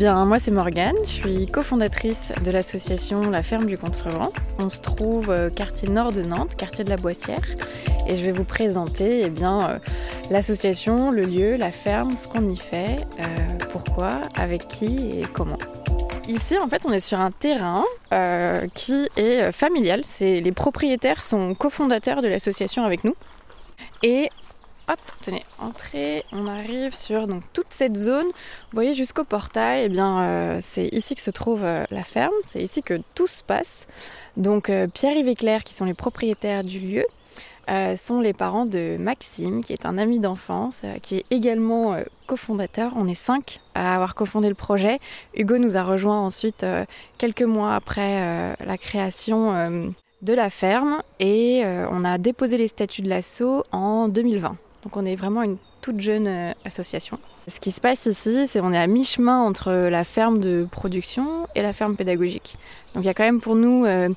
Bien, moi c'est Morgane, je suis cofondatrice de l'association La Ferme du Contrevent. On se trouve euh, quartier nord de Nantes, quartier de la Boissière, et je vais vous présenter eh bien, euh, l'association, le lieu, la ferme, ce qu'on y fait, euh, pourquoi, avec qui et comment. Ici, en fait, on est sur un terrain qui est familial. les propriétaires sont cofondateurs de l'association avec nous. Et hop, tenez, entrée, on arrive sur donc, toute cette zone. Vous voyez jusqu'au portail, eh bien, euh, c'est ici que se trouve euh, la ferme, c'est ici que tout se passe. Donc euh, Pierre-Yves et Claire, qui sont les propriétaires du lieu, sont les parents de Maxime, qui est un ami d'enfance, qui est également cofondateur. On est cinq à avoir cofondé le projet. Hugo nous a rejoint ensuite quelques mois après la création de la ferme et on a déposé les statuts de l'assaut en 2020. Donc on est vraiment une toute jeune euh, association. Ce qui se passe ici, c'est qu'on est à mi-chemin entre la ferme de production et la ferme pédagogique. Donc il y a quand même pour nous euh,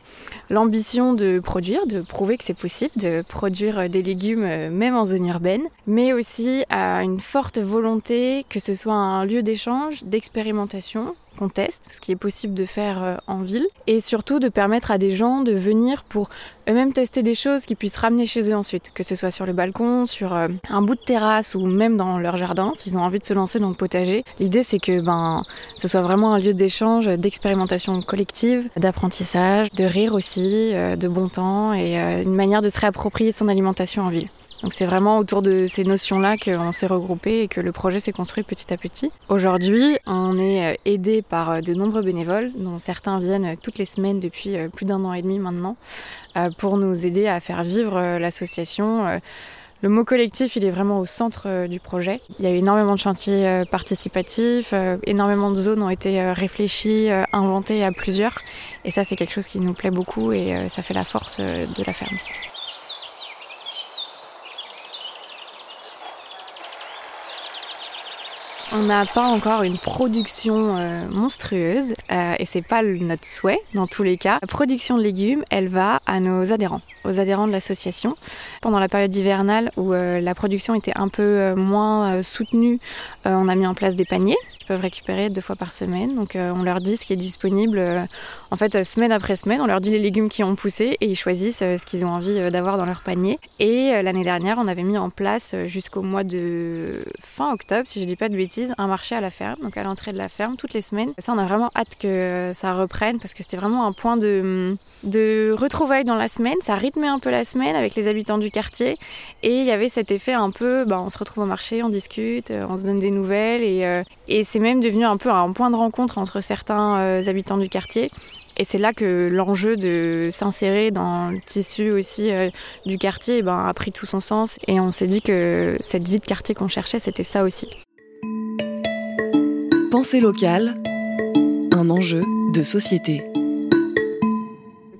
l'ambition de produire, de prouver que c'est possible de produire des légumes euh, même en zone urbaine, mais aussi à une forte volonté que ce soit un lieu d'échange, d'expérimentation qu'on teste, ce qui est possible de faire euh, en ville, et surtout de permettre à des gens de venir pour eux-mêmes tester des choses qu'ils puissent ramener chez eux ensuite, que ce soit sur le balcon, sur euh, un bout de terrasse ou même dans leur jardin, s'ils ont envie de se lancer dans le potager. L'idée c'est que ben ce soit vraiment un lieu d'échange, d'expérimentation collective, d'apprentissage, de rire aussi, euh, de bon temps et une manière de se réapproprier son alimentation en ville. Donc c'est vraiment autour de ces notions-là qu'on s'est regroupé et que le projet s'est construit petit à petit. Aujourd'hui, on est euh, aidé par euh, de nombreux bénévoles, dont certains viennent euh, toutes les semaines depuis plus d'un an et demi maintenant, pour nous aider à faire vivre l'association. Le mot collectif, il est vraiment au centre du projet. Il y a eu énormément de chantiers participatifs, énormément de zones ont été réfléchies, inventées à plusieurs. Et ça, c'est quelque chose qui nous plaît beaucoup et ça fait la force de la ferme. On n'a pas encore une production euh, monstrueuse euh, et c'est pas notre souhait dans tous les cas. La production de légumes, elle va à nos adhérents, aux adhérents de l'association. Pendant la période hivernale où euh, la production était un peu moins soutenue, on a mis en place des paniers qui peuvent récupérer deux fois par semaine. Donc on leur dit ce qui est disponible en fait semaine après semaine. On leur dit les légumes qui ont poussé et ils choisissent ce qu'ils ont envie d'avoir dans leur panier. Et l'année dernière, on avait mis en place jusqu'au mois de fin octobre, si je dis pas de bêtises un marché à la ferme, donc à l'entrée de la ferme toutes les semaines. Ça, on a vraiment hâte ça reprenne parce que c'était vraiment un point de, de retrouvailles dans la semaine. Ça rythmait un peu la semaine avec les habitants du quartier et il y avait cet effet un peu, bah, on se retrouve au marché, on discute, euh, on se donne des nouvelles et, euh, et c'est même devenu un peu un point de rencontre entre certains euh, habitants du quartier et c'est là que l'enjeu de s'insérer dans le tissu aussi du quartier eh ben, a pris tout son sens. Et on s'est dit que cette vie de quartier qu'on cherchait, c'était ça aussi. Pensée locale, enjeu de société.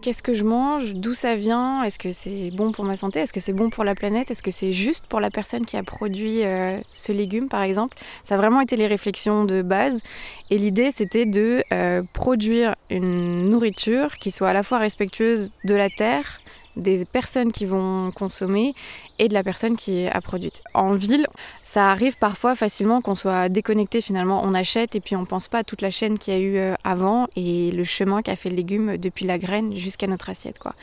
Qu'est-ce que je mange? D'où ça vient? Est-ce que c'est bon pour ma santé? Est-ce que c'est bon pour la planète? Est-ce que c'est juste pour la personne qui a produit euh, ce légume, par exemple? Ça a vraiment été les réflexions de base. Et l'idée, c'était de euh, produire une nourriture qui soit à la fois respectueuse de la terre, des personnes qui vont consommer et de la personne qui a produite. En ville, ça arrive parfois facilement qu'on soit déconnecté finalement. On achète et puis on pense pas à toute la chaîne qu'il y a eu euh, avant et le chemin qu'a fait le légume depuis la graine jusqu'à notre assiette. Quoi.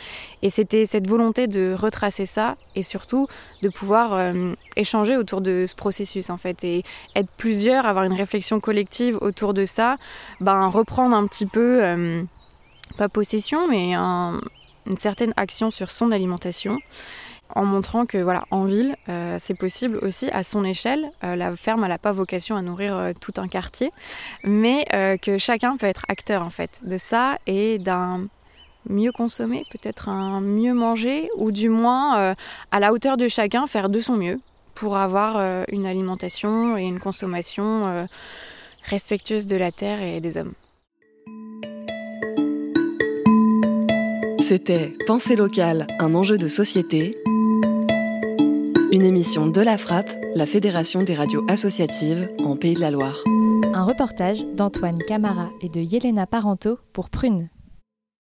Et c'était cette volonté de retracer ça et surtout de pouvoir euh, échanger autour de ce processus en fait et être plusieurs, avoir une réflexion collective autour de ça, ben, reprendre un petit peu, euh, pas possession, mais un, une certaine action sur son alimentation en montrant que voilà en ville euh, c'est possible aussi à son échelle euh, la ferme n'a pas vocation à nourrir euh, tout un quartier mais que chacun peut être acteur en fait de ça et d'un mieux consommer peut-être un mieux manger ou du moins à la hauteur de chacun faire de son mieux pour avoir une alimentation et une consommation respectueuse de la terre et des hommes C'était Pensée locale, un enjeu de société. Une émission de la Frappe, la Fédération des radios associatives en Pays de la Loire. Un reportage d'Antoine Camara et de Yelena Parento pour Prune.